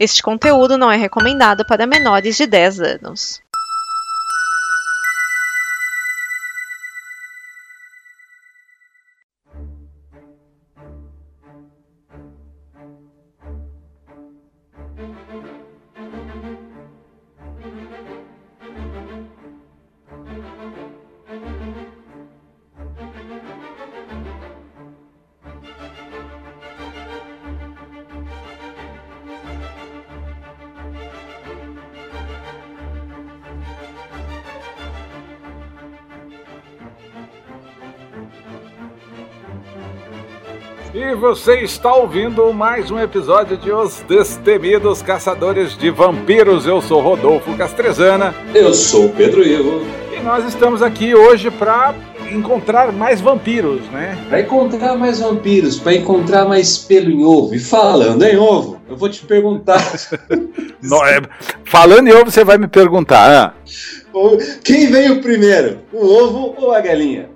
Este conteúdo não é recomendado para menores de 10 anos. Você está ouvindo mais um episódio de Os Destemidos Caçadores de Vampiros. Eu sou Rodolfo Castrezana. Eu sou Pedro Ivo. E nós estamos aqui hoje para encontrar mais vampiros, né? Para encontrar mais vampiros, para encontrar mais pelo em ovo. E falando em ovo, eu vou te perguntar. Não, é, falando em ovo, você vai me perguntar. Ah. Quem veio primeiro, o ovo ou a galinha?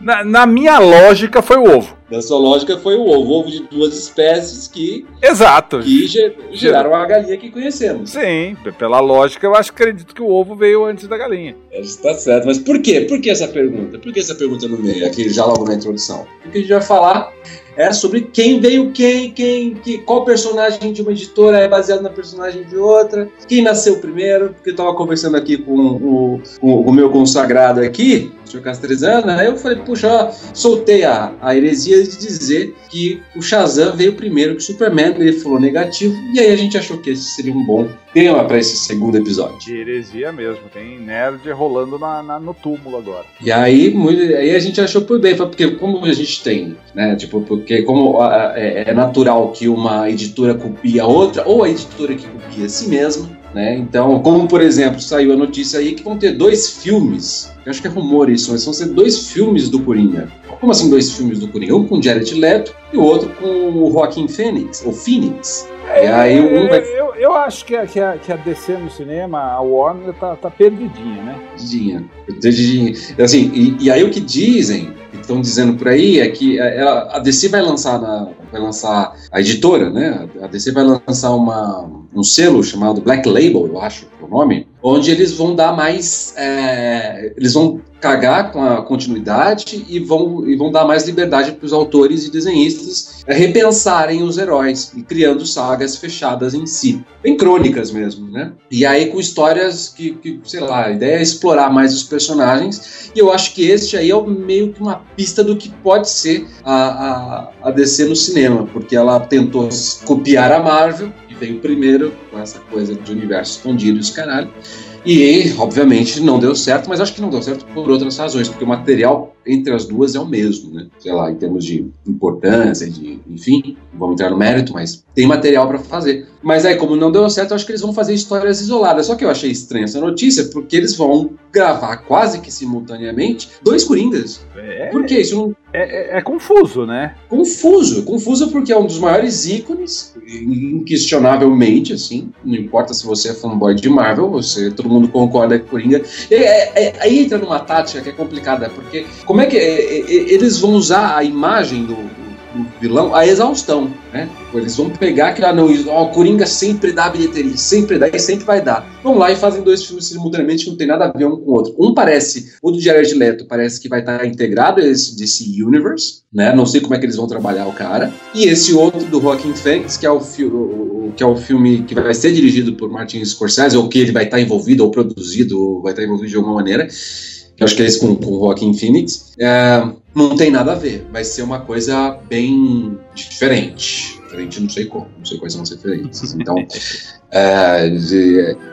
Na, na, minha lógica foi o ovo. Na sua lógica foi o ovo, ovo de duas espécies que. Exato. Que geraram a galinha que conhecemos. Sim, pela lógica eu acho que acredito que o ovo veio antes da galinha. Está certo, mas por quê? Por que essa pergunta? Por que essa pergunta no meio, aqui já logo na introdução? Porque a gente vai falar é sobre quem veio quem, quem, que, qual personagem de uma editora é baseado na personagem de outra, quem nasceu primeiro, porque eu estava conversando aqui com o, o, o, meu consagrado aqui, o senhor Castrezana, aí eu falei, puxa, ó, soltei a, a heresia de dizer que o Shazam veio primeiro que o Superman, ele falou negativo, e aí a gente achou que esse seria um bom tema para esse segundo episódio. De heresia mesmo, tem nerd rolando na, na, no túmulo agora. E aí, muito, aí a gente achou por bem, porque como a gente tem, né, tipo, porque como é, é natural que uma editora copia a outra, ou a editora que copia a si mesma, né? Então, como por exemplo, saiu a notícia aí que vão ter dois filmes, eu acho que é rumor isso, mas vão ser dois filmes do Coringa. Como assim dois filmes do Coringa? Um com Jared Leto e o outro com o Joaquim Phoenix, ou Phoenix. É, e aí um vai... eu, eu acho que a, que, a, que a DC no cinema, a Warner, tá, tá perdidinha, né? Perdidinha. Perdidinha. Assim, e, e aí o que dizem, estão dizendo por aí, é que ela, a DC vai lançar, na, vai lançar a editora, né? A DC vai lançar uma, um selo chamado Black Label, eu acho, é o nome, onde eles vão dar mais. É, eles vão cagar com a continuidade e vão, e vão dar mais liberdade para os autores e desenhistas repensarem os heróis e criando sagas fechadas em si. Bem crônicas mesmo, né? E aí com histórias que, que, sei lá, a ideia é explorar mais os personagens. E eu acho que este aí é meio que uma pista do que pode ser a, a, a DC no cinema, porque ela tentou copiar a Marvel veio primeiro com essa coisa de universo escondido e os caralho. E, obviamente, não deu certo, mas acho que não deu certo por outras razões, porque o material entre as duas é o mesmo, né? Sei lá, em termos de importância, de, enfim, vamos entrar no mérito, mas tem material para fazer. Mas aí, como não deu certo, acho que eles vão fazer histórias isoladas. Só que eu achei estranha essa notícia, porque eles vão gravar quase que simultaneamente dois Coringas. É, Por que isso não... É, é, é, confuso, né? Confuso. Confuso porque é um dos maiores ícones, inquestionavelmente, assim. Não importa se você é fanboy de Marvel, você, todo mundo concorda que Coringa... É, é, aí entra numa tática que é complicada, porque como é que eles vão usar a imagem do, do vilão a exaustão, né? Eles vão pegar que ah, não, o Coringa sempre dá bilheteria, sempre dá e sempre vai dar. Vão lá e fazem dois filmes simultaneamente que não tem nada a ver um com o outro. Um parece, o do Jared Leto parece que vai estar integrado a esse DC Universe, né? Não sei como é que eles vão trabalhar o cara. E esse outro do Joaquin Phoenix, que é o, o, que é o filme que vai ser dirigido por Martin Scorsese, ou que ele vai estar envolvido, ou produzido, ou vai estar envolvido de alguma maneira acho que é esse com, com o Joaquim Phoenix, é, não tem nada a ver. Vai ser uma coisa bem diferente. Diferente, não sei como, não sei quais são as referências. Então, é,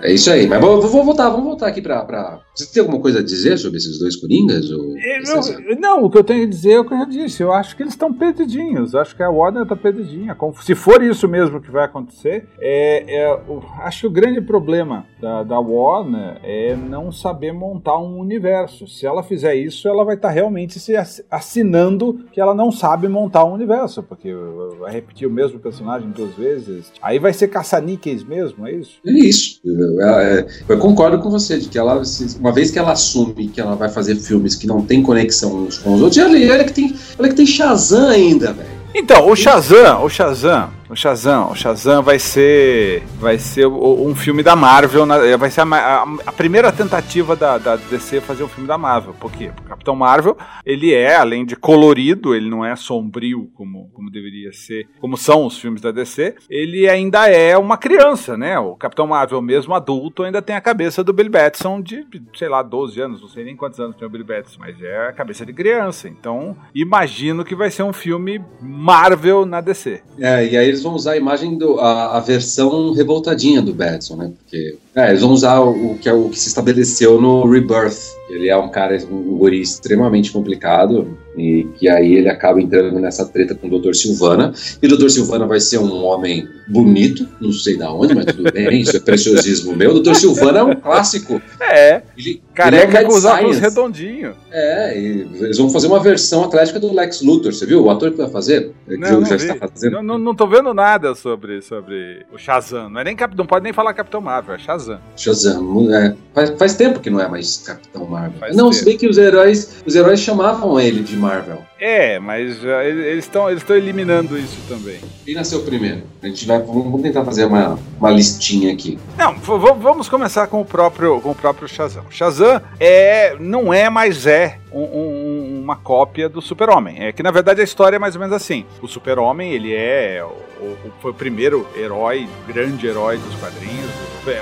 é isso aí. Mas vou, vou voltar, vamos voltar aqui para. Pra... Você tem alguma coisa a dizer sobre esses dois Coringas? Ou... É, não, não, o que eu tenho a dizer é o que eu já disse. Eu acho que eles estão perdidinhos. Eu acho que a Warner está perdidinha. Se for isso mesmo que vai acontecer, é, é, acho que o grande problema da, da Warner é não saber montar um universo. Se ela fizer isso, ela vai estar tá realmente se assinando que ela não sabe montar um universo, porque vai repetir o mesmo personagem duas vezes. Aí vai ser caça-níqueis mesmo mesmo, é isso? É isso. Eu, eu, eu, concordo com você, de que ela, uma vez que ela assume que ela vai fazer filmes que não tem conexão uns com os outros, olha, que tem, olha que tem Shazam ainda, velho. Então, o Shazam, o Shazam, O Shazam, o Shazam vai ser vai ser um filme da Marvel, vai ser a, a, a primeira tentativa da, da, DC fazer um filme da Marvel. Por quê? Porque o Capitão Marvel, ele é, além de colorido, ele não é sombrio como, como deveria ser, como são os filmes da DC, ele ainda é uma criança, né? O Capitão Marvel, mesmo adulto, ainda tem a cabeça do Billy Batson de, sei lá, 12 anos, não sei nem quantos anos tem o Billy Batson, mas é a cabeça de criança. Então, imagino que vai ser um filme Marvel na DC. É, e aí eles vão usar a imagem do a, a versão revoltadinha do Batson, né? Porque é, eles vão usar o, o que é o que se estabeleceu no Rebirth. Ele é um cara, um guri extremamente complicado, e que aí ele acaba entrando nessa treta com o Dr. Silvana. E o Dr. Silvana vai ser um homem bonito, não sei da onde, mas tudo bem, isso é preciosismo meu. O Dr. Silvana é um clássico. É. Ele, careca ele é com os óculos redondinhos. É, e eles vão fazer uma versão atlética do Lex Luthor, você viu? O ator que vai fazer? Que não, já está fazendo. Não, não, não tô vendo nada sobre, sobre o Shazam. Não é nem Capitão, não pode nem falar Capitão Marvel, é Shazam. Shazam, é. Faz, faz tempo que não é mais Capitão Marvel. Faz não, tempo. se bem que os heróis, os heróis chamavam ele de Marvel. É, mas já, eles estão eles eliminando isso também. Quem nasceu primeiro? A gente vai vamos tentar fazer uma, uma listinha aqui. Não, vamos começar com o próprio com o próprio Shazam. Shazam é não é, mas é um, um, uma cópia do Super-Homem. É que na verdade a história é mais ou menos assim. O Super-Homem, ele é o, o, foi o primeiro herói, grande herói dos quadrinhos.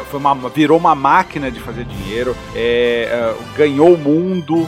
Foi uma, virou uma máquina de fazer dinheiro, é, uh, ganhou o mundo.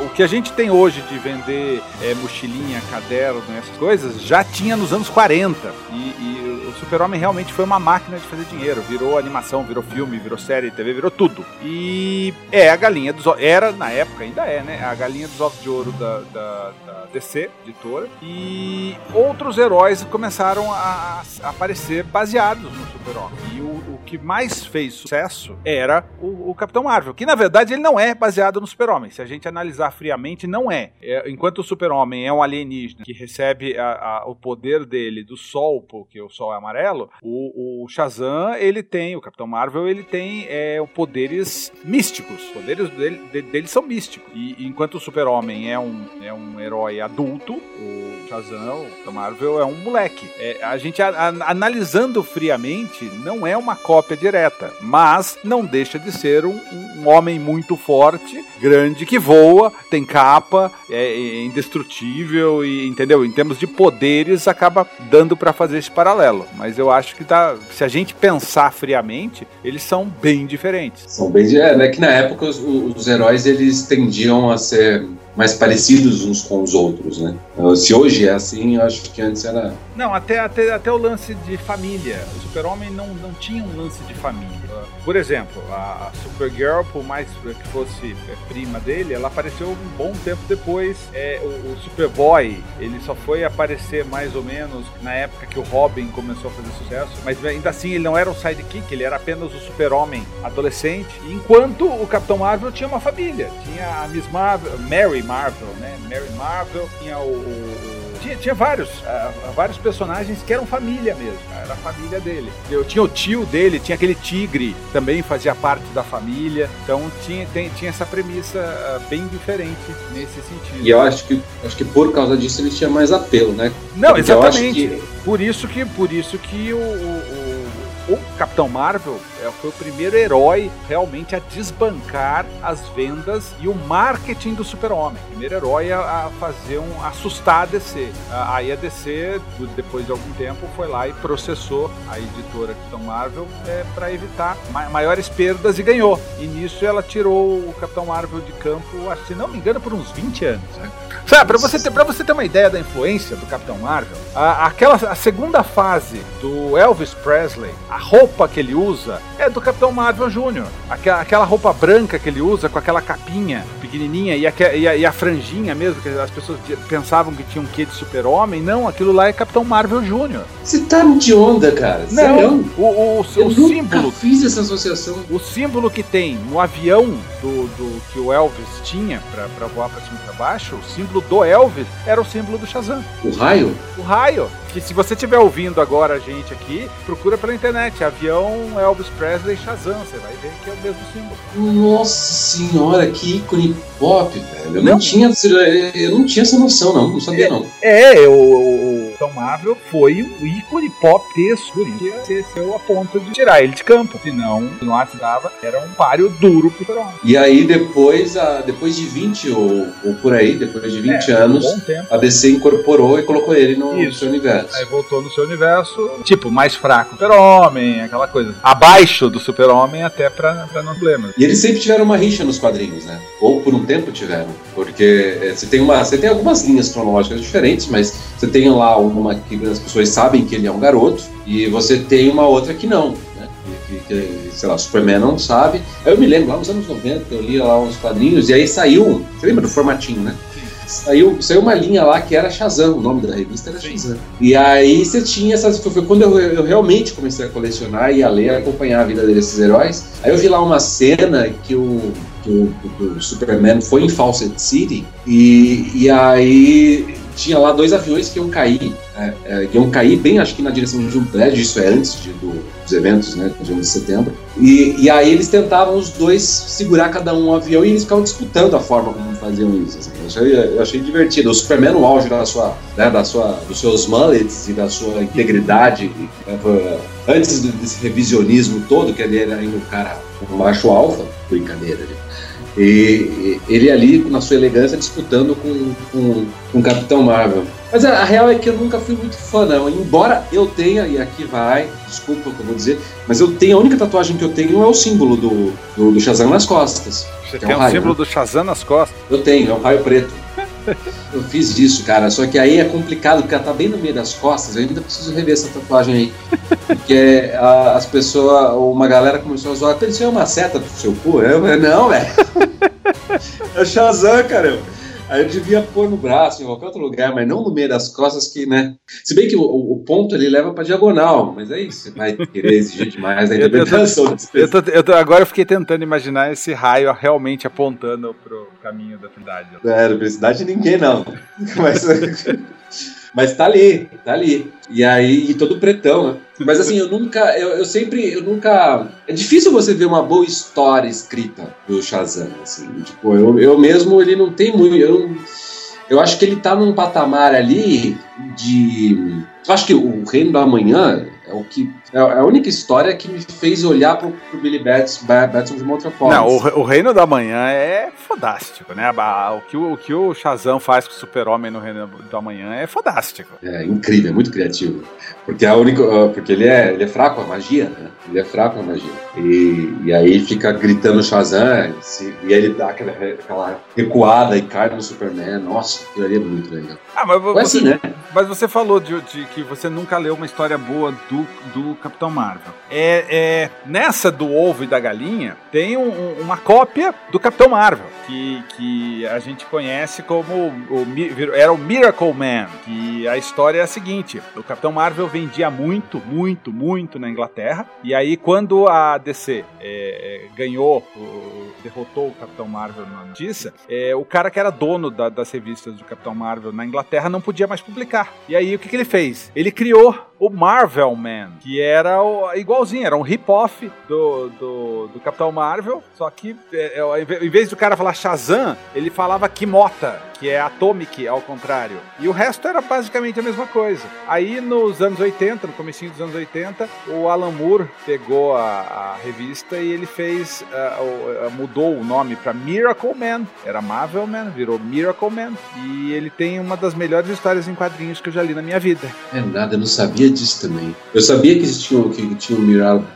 O que a gente tem hoje de vender é, mochilinha, caderno, essas coisas, já tinha nos anos 40. E, e Super-Homem realmente foi uma máquina de fazer dinheiro. Virou animação, virou filme, virou série, TV, virou tudo. E é a galinha dos Era, na época, ainda é, né? A galinha dos ovos de ouro da, da, da DC, editora. E outros heróis começaram a, a aparecer baseados no Super-Homem. E o, o, que mais fez sucesso era o, o, Capitão Marvel, que na verdade ele não é baseado no Super-Homem. Se a gente analisar friamente, não é. é enquanto o Super-Homem é um alienígena que recebe a, a, o poder dele do Sol, porque o Sol é amarelo, o, o Shazam, ele tem, o Capitão Marvel, ele tem é, poderes místicos. Os poderes dele, dele são místicos. E enquanto o Super-Homem é um, é um herói adulto, o Shazam, o Marvel, é um moleque. É, a gente a, a, analisando friamente, não é uma cópia direta, mas não deixa de ser um, um homem muito forte, grande, que voa, tem capa, é, é indestrutível e entendeu? Em termos de poderes, acaba dando para fazer esse paralelo. Mas eu acho que tá, se a gente pensar friamente, eles são bem diferentes. São bem, é, né, que na época os, os heróis eles tendiam a ser mais parecidos uns com os outros, né? Então, se hoje é assim, eu acho que antes era. Não, até, até, até o lance de família. O Super-Homem não, não tinha um lance de família. Por exemplo, a Supergirl, por mais que fosse é, prima dele, ela apareceu um bom tempo depois. É, o, o Superboy, ele só foi aparecer mais ou menos na época que o Robin começou a fazer sucesso, mas ainda assim ele não era um sidekick, ele era apenas o Super-Homem adolescente. Enquanto o Capitão Marvel tinha uma família, tinha a Miss Marvel, Mary Marvel, né? Mary Marvel, tinha o, o tinha, tinha vários, uh, vários personagens que eram família mesmo, era a família dele. Eu tinha o tio dele, tinha aquele tigre, também fazia parte da família. Então tinha, tem, tinha essa premissa uh, bem diferente nesse sentido. E eu acho que, acho que por causa disso ele tinha mais apelo, né? Não, Porque exatamente. Que... Por isso que, por isso que o, o, o, Capitão Marvel é, foi o primeiro herói realmente a desbancar as vendas e o marketing do Super-Homem. Primeiro herói a, fazer um assustar a DC. Aí a DC, depois de algum tempo, foi lá e processou a editora Capitão Marvel é, para evitar ma maiores perdas e ganhou. E nisso ela tirou o Capitão Marvel de campo, acho, se não me engano, por uns 20 anos. Né? Pra você, ter, você ter uma ideia da influência do Capitão Marvel, a, aquela, a segunda fase do Elvis Presley, a roupa que ele usa é do Capitão Marvel Jr. Aquela, aquela roupa branca que ele usa com aquela capinha pequenininha e a, e a, e a franjinha mesmo, que as pessoas pensavam que tinha um quê de super-homem. Não, aquilo lá é Capitão Marvel Jr. Você tá de onda, cara. Não, o, o, o, Eu o símbolo. fiz essa associação. O símbolo que tem no avião do, do que o Elvis tinha para voar para cima e pra baixo, o símbolo do Elvis era o símbolo do Shazam. O raio? O raio que se você estiver ouvindo agora a gente aqui, procura pela internet, avião Elvis Presley Shazam, você vai ver que é o mesmo símbolo. Nossa senhora, que ícone pop, velho. Eu não, não tinha, eu não tinha essa noção, não, não sabia é, não. É, o, Capitão Marvel foi um ícone pop texto, isso esqueceu a ponto de tirar ele de campo. Senão, não ajudava, era um páreo duro pro super E aí depois, a, depois de 20 ou, ou por aí, depois de 20 é, anos, um a DC incorporou e colocou ele no, no seu universo. Aí voltou no seu universo, tipo, mais fraco Super-Homem, aquela coisa. Abaixo do Super-Homem até pra, pra não problemas. E eles sempre tiveram uma rixa nos quadrinhos, né? Ou por um tempo tiveram. Porque é, você tem uma. Você tem algumas linhas cronológicas diferentes, mas você tem lá uma que as pessoas sabem que ele é um garoto, e você tem uma outra que não. Né? Que, sei lá, Superman não sabe. Eu me lembro, lá nos anos 90, eu lia lá uns quadrinhos, e aí saiu. Você lembra do formatinho, né? Saiu, saiu uma linha lá que era Shazam, o nome da revista era Shazam. E aí você tinha essas. Foi quando eu, eu, realmente comecei a colecionar e a ler, a acompanhar a vida desses heróis. Aí eu vi lá uma cena que o, que o, que o Superman foi em Fawcett City e, e aí tinha lá dois aviões que iam cair, é, é, iam cair bem, acho que na direção de um prédio, isso é antes de, do, dos eventos, né, de 11 de setembro. E, e aí eles tentavam os dois segurar cada um um avião e eles ficavam disputando a forma como faziam isso. Assim. Eu, achei, eu, achei, divertido. O Superman no auge da sua, né, da sua, dos seus mullets e da sua integridade, né, antes desse revisionismo todo, que ele era ainda um cara um macho alfa, brincadeira, gente. E ele ali, na sua elegância, disputando com, com, com o Capitão Marvel. Mas a, a, real é que eu nunca fui muito fã, não. Embora eu tenha, e aqui vai, desculpa o que eu vou dizer, mas eu tenho, a única tatuagem que eu tenho é o símbolo do, do, do Shazam nas costas. Você tem é um, raio, símbolo né? do Shazam nas costas? Eu tenho, é um raio preto. Eu fiz isso, cara. Só que aí é complicado, porque ela tá bem no meio das costas. Eu ainda preciso rever essa tatuagem aí. Porque a, as pessoas, uma galera começou a zoar. Isso é uma seta pro seu cu? Eu não, velho. É o Shazam, cara. Aí eu devia pôr no braço, em qualquer outro lugar, mas não no meio das costas, que, né? Se bem que o, o ponto ele leva pra diagonal, mas aí você vai querer exigir demais a interpretação. Eu, tô, eu, tô, eu tô, agora eu fiquei tentando imaginar esse raio realmente apontando pro caminho da cidade. É, precisa de ninguém, não. Mas. Mas tá ali, tá ali. E aí, e todo pretão, né? Mas assim, eu nunca, eu, eu sempre, eu nunca. É difícil você ver uma boa história escrita do Shazam, assim. Tipo, eu, eu mesmo, ele não tem muito. Eu, eu acho que ele tá num patamar ali de. Eu acho que o Reino da Amanhã é o que é, é a única história que me fez olhar pro, pro Billy Batson, Batson de uma outra forma. Não, o, o, Reino da Manhã é fodástico, né? O que o, o, que o Shazam faz com o Super-Homem no Reino da Manhã é fodástico. É incrível, é muito criativo. Porque, a única, porque ele, é, ele é fraco a magia, né? Ele é fraco a magia. E, e aí fica gritando Shazam, se, e aí ele dá aquela, aquela recuada e cai no Superman. Nossa, aquilo ali é muito legal. Ah, mas, você, assim, né? mas você falou de, de, que você nunca leu uma história boa do, do Capitão Marvel. É, é, nessa do ovo e da galinha, tem um, uma cópia do Capitão Marvel, que, que a gente conhece como o, era o Miracle Man, que a história é a seguinte, o Capitão Marvel vendia muito, muito, muito na Inglaterra, e aí quando a DC é, é, ganhou, derrotou o Capitão Marvel na notícia, é, o cara que era dono da, das revistas do Capitão Marvel na Inglaterra não podia mais publicar. E aí o que, que ele fez? Ele criou o Marvel Man, que era o, igualzinho, era um rip-off do, do, do, Capitão Marvel, só que é, é, em vez do cara falar Shazam, ele falava Kimota, que é Atomic, ao contrário. E o resto era basicamente a mesma coisa. Aí nos anos 80, no comecinho dos anos 80, o Alan Moore pegou a, a revista e ele fez, uh, uh, mudou o nome para Miracle Man. Era Marvel Man, virou Miracle Man. E ele tem uma das melhores histórias em quadrinhos que eu já li na minha vida. É nada, eu não sabia disso também. Eu sabia que existia que tinha o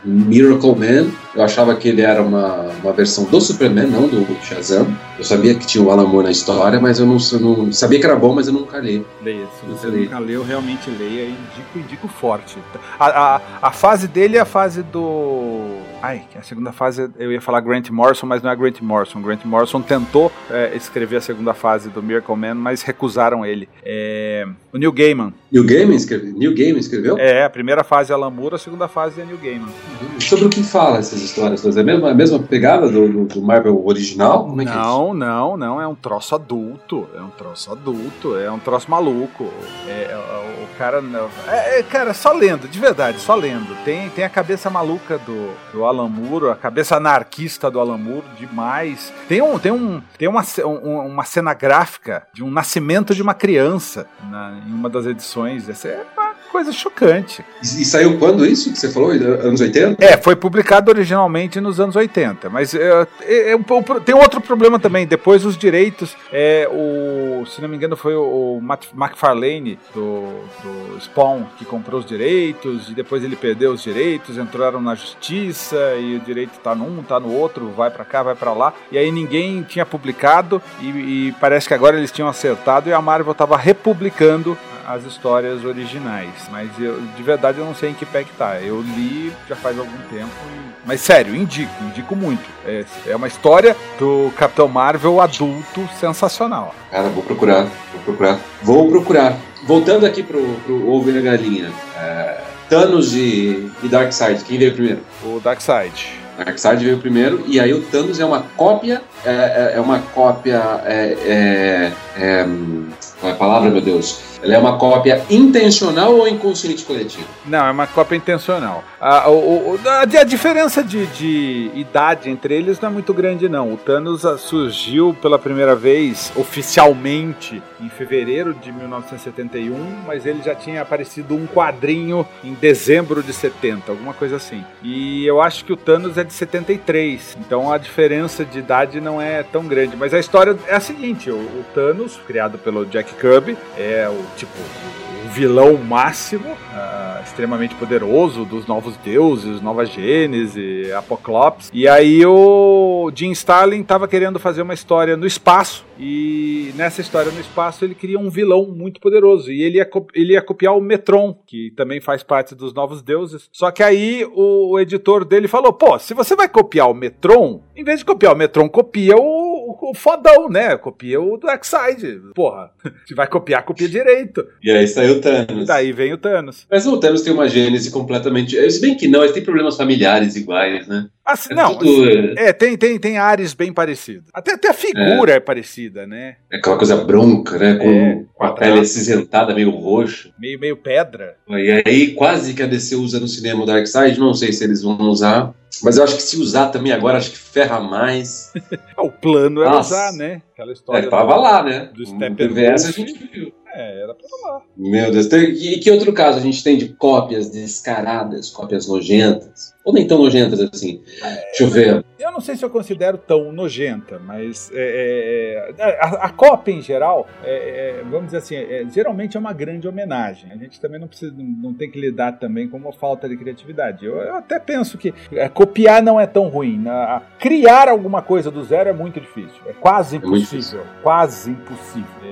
Miracle Man. Eu achava que ele era uma, uma versão do Superman, não do Shazam. Eu sabia que tinha o Alan Moore na história, mas eu não, eu não sabia que era bom, mas eu nunca li. Leia, se você nunca leu, realmente leia. Indico, indico forte. A, a, a fase dele é a fase do Ai, a segunda fase eu ia falar Grant Morrison, mas não é Grant Morrison. Grant Morrison tentou é, escrever a segunda fase do Miracle Man, mas recusaram ele. É, o Neil Gaiman. Neil Gaiman, escreve, Neil Gaiman escreveu? É, a primeira fase é Alan Moore, a segunda fase é Neil Gaiman. Sobre o que fala essas histórias? É a mesma, a mesma pegada do, do Marvel original? Como é que não, é não, não. É um troço adulto. É um troço adulto. É um troço maluco. É, é, cara não. É, é, cara, só lendo, de verdade, só lendo. Tem, tem a cabeça maluca do, do Alan Moore, a cabeça anarquista do Alan Moore, demais. Tem, um, tem, um, tem uma, um, uma cena gráfica de um nascimento de uma criança na, em uma das edições. Essa é coisa chocante. E, e saiu quando isso que você falou? Anos 80? É, foi publicado originalmente nos anos 80. Mas é, é, é, tem outro problema também. Depois os direitos. É, o, se não me engano, foi o, o McFarlane do, do Spawn que comprou os direitos. E depois ele perdeu os direitos, entraram na justiça. E o direito tá num, tá no outro, vai para cá, vai para lá. E aí ninguém tinha publicado. E, e parece que agora eles tinham acertado. E a Marvel tava republicando as histórias originais. Mas eu, de verdade eu não sei em que pé que tá. Eu li já faz algum tempo. Mas sério, indico, indico muito. É, é uma história do Capitão Marvel adulto sensacional. Cara, vou procurar, vou procurar. Vou procurar. Voltando aqui pro, pro Ovo e a Galinha. É, Thanos e, e Darkseid, quem veio primeiro? O Darkseid. Darkseid veio primeiro, e aí o Thanos é uma cópia. É, é, é uma cópia. É, é, é a palavra, meu Deus? Ela é uma cópia intencional ou inconsciente coletivo? Não, é uma cópia intencional. A, a, a diferença de, de, idade entre eles não é muito grande, não. O Thanos ah, surgiu pela primeira vez oficialmente em fevereiro de 1971, mas ele já tinha aparecido um quadrinho em dezembro de 70, alguma coisa assim. E eu acho que o Thanos é de 73, então a diferença de idade não é tão grande. Mas a história é a seguinte: o, o Thanos, criado pelo Jack Kirby, é o tipo o vilão máximo, uh, extremamente poderoso dos novos deuses, Nova Gênese, Apoclops. E aí o Jim Starlin estava querendo fazer uma história no espaço e nessa história no espaço ele queria um vilão muito poderoso e ele ia, ele ia copiar o Metron, que também faz parte dos novos deuses. Só que aí o, o editor dele falou: "Pô, se você vai copiar o Metron, em vez de copiar o Metron, copia o, o, o fodão, né? Copia o Darkseid. Porra, se vai copiar, copia direito. E aí saiu o Thanos. Daí vem o Thanos. Mas o Thanos tem uma gênese completamente. Se bem que não, ele tem problemas familiares iguais, né? Assim, é não, tudo... é, tem, tem, tem áreas bem parecidas. Até, até a figura é. é parecida, né? É aquela coisa bronca, né? Com, é, com a pele acinzentada, meio roxo. Meio, meio pedra. E aí, quase que a DC usa no cinema o Darkseid, não sei se eles vão usar. Mas eu acho que se usar também agora, acho que ferra mais. o plano era Nossa. usar, né? Aquela história. É, tava do, lá, né? Do Steppenwolf. a gente viu. É, era pra lá. Meu Deus. E que outro caso a gente tem de cópias descaradas, cópias nojentas? Ou nem tão nojentas assim? É, Deixa eu ver. Eu não sei se eu considero tão nojenta, mas é, é, é a, a cópia em geral, é, é, vamos dizer assim, geralmente é uma grande homenagem. A gente também não precisa, não tem que lidar também com uma falta de criatividade. Eu, eu até penso que copiar não é tão ruim. Né? criar alguma coisa do zero é muito difícil. É quase impossível. Quase impossível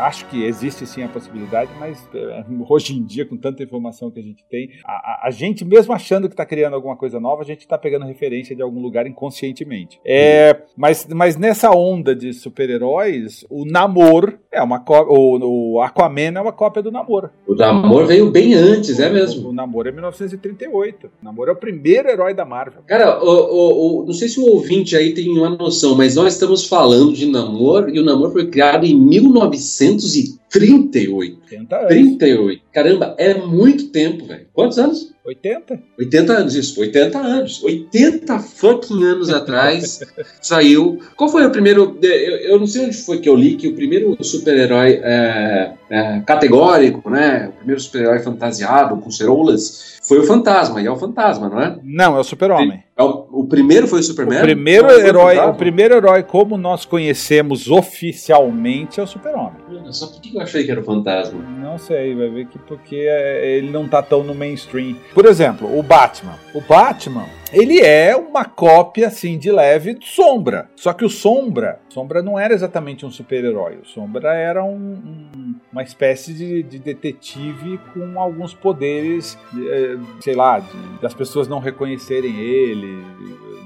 acho que existe sim a possibilidade, mas é, hoje em dia, com tanta informação que a gente tem, a, a gente, mesmo achando que está criando alguma coisa nova, a gente está pegando referência de algum lugar inconscientemente. É, mas, mas nessa onda de super-heróis, o Namor é uma cópia. O, o, Aquaman é uma cópia do Namor. O Namor veio bem antes, é mesmo? O, o Namor é 1938. O Namor é o primeiro herói da Marvel. Cara, o, não sei se o ouvinte aí tem uma noção, mas nós estamos falando de Namor e o Namor foi criado em 1900. 1938. 30 anos. 38. Caramba, é muito tempo, velho. Quantos anos? 80? 80 anos, isso. 80 anos. 80 fucking anos atrás saiu. Qual foi o primeiro. Eu, eu, não sei onde foi que eu li que o primeiro super-herói é, é, categórico, né? O primeiro super-herói fantasiado com ceroulas foi o Fantasma, e é o Fantasma, não é? Não, é o Super-Homem. É o, o, primeiro foi o Superman? O primeiro, herói, o primeiro herói, como nós conhecemos oficialmente, é o Super-Homem. Só por que eu achei que era o Fantasma? Não sei, vai ver que porque é, ele não tá tão no mainstream. Por exemplo, o Batman. O Batman, ele é uma cópia, assim, de leve do Sombra. Só que o Sombra, Sombra não era exatamente um super-herói. O Sombra era um, um, uma espécie de, de, detetive com alguns poderes, eh, sei lá, de, das pessoas não reconhecerem ele,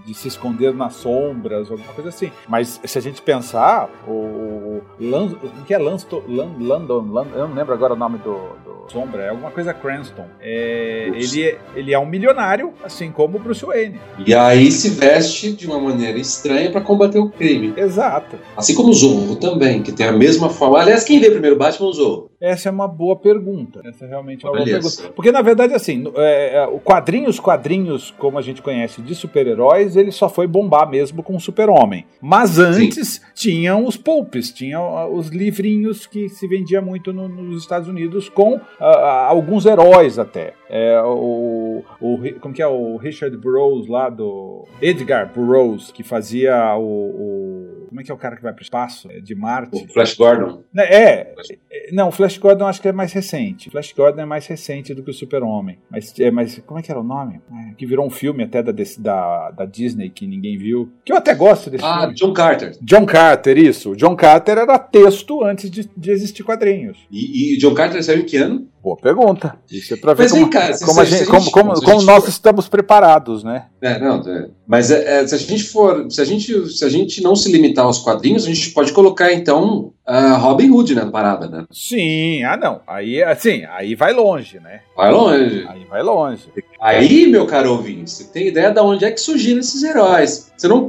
de se esconder nas sombras, alguma coisa assim. Mas se a gente pensar, o, o que é Lanston, Landon, Landon, eu não lembro agora o nome do, do Sombra, é alguma coisa Cranston. É, ele, é, ele é um milionário, assim como o Bruce Wayne. E aí se veste de uma maneira estranha para combater o crime. Exato. Assim como o Zorro também, que tem a mesma forma. Aliás, quem vê primeiro Batman? O Zorro. Essa é uma boa pergunta. Essa realmente é uma Olha boa pergunta. Porque, na verdade, assim, é, é, quadrinhos, quadrinhos, como a gente conhece, de super-heróis, ele só foi bombar mesmo com o super-homem. Mas antes Sim. tinham os pulps, tinham os livrinhos que se vendia muito no, nos Estados Unidos com uh, alguns heróis até. É, o, o, como que é o Richard Burroughs lá do Edgar Burroughs que fazia o, o como é que é o cara que vai para o espaço é, de Marte? O Flash Gordon. Né, é, é, não, o Flash Gordon acho que é mais recente. Flash Gordon é mais recente do que o Super Homem. Mas, é, mas como é que era o nome? É, que virou um filme até da, da, da Disney que ninguém viu. Que eu até gosto desse ah, filme. John Carter. John Carter, isso. John Carter era texto antes de, de existir quadrinhos. E, e John Carter saiu em que ano? Boa pergunta. Isso é pra ver como, cara, como, se, a gente, como, como, como gente nós for... estamos preparados, né? É, não, é. mas é, é, se a gente for, se a gente, se a gente não se limitar aos quadrinhos, a gente pode colocar então uh, Robin Hood na parada, né? Sim, ah não, aí assim, aí vai longe, né? Vai longe. Aí vai longe. Aí, meu caro ouvinte, você tem ideia de onde é que surgiram esses heróis? Você não,